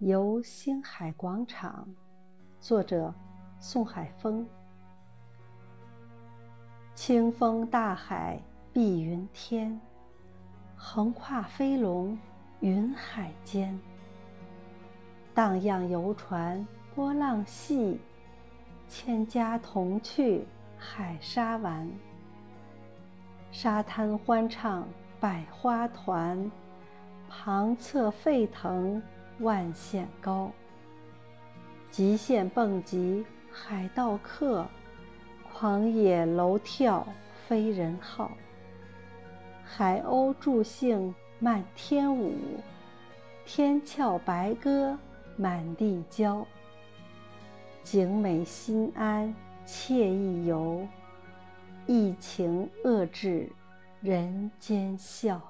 游星海广场，作者宋海峰。清风大海碧云天，横跨飞龙云海间。荡漾游船波浪细，千家同去海沙玩。沙滩欢唱百花团，旁侧沸腾。万险高，极限蹦极海盗客，狂野楼跳飞人号。海鸥助兴漫天舞，天翘白鸽满地交。景美心安惬意游，疫情遏制人间笑。